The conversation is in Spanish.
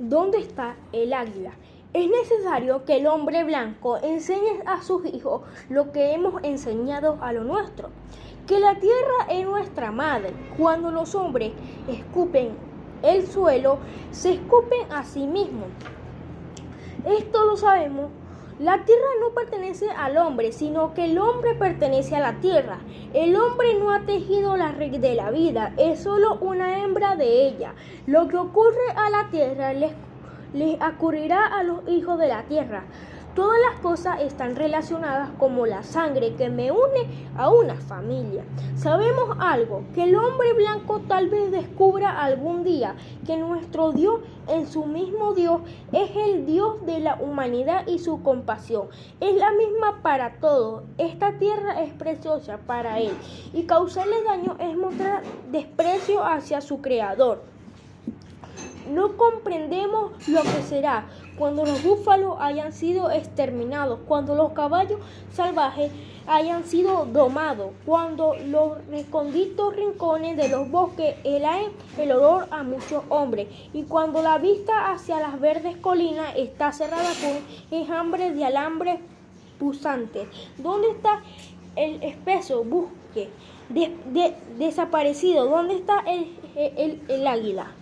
¿Dónde está el águila? Es necesario que el hombre blanco enseñe a sus hijos lo que hemos enseñado a lo nuestro, que la tierra es nuestra madre. Cuando los hombres escupen el suelo, se escupen a sí mismos. Esto lo sabemos. La tierra no pertenece al hombre, sino que el hombre pertenece a la tierra. El hombre no ha tejido la red de la vida, es solo una hembra de ella. Lo que ocurre a la tierra les les ocurrirá a los hijos de la tierra. Todas las cosas están relacionadas como la sangre que me une a una familia. Sabemos algo, que el hombre blanco tal vez descubra algún día que nuestro Dios en su mismo Dios es el Dios de la humanidad y su compasión. Es la misma para todos. Esta tierra es preciosa para Él y causarle daño es mostrar desprecio hacia su Creador. No comprendemos lo que será cuando los búfalos hayan sido exterminados, cuando los caballos salvajes hayan sido domados, cuando los recónditos rincones de los bosques helaen el olor a muchos hombres, y cuando la vista hacia las verdes colinas está cerrada con enjambres de alambre pusantes. ¿Dónde está el espeso busque desaparecido? ¿Dónde está el, el águila?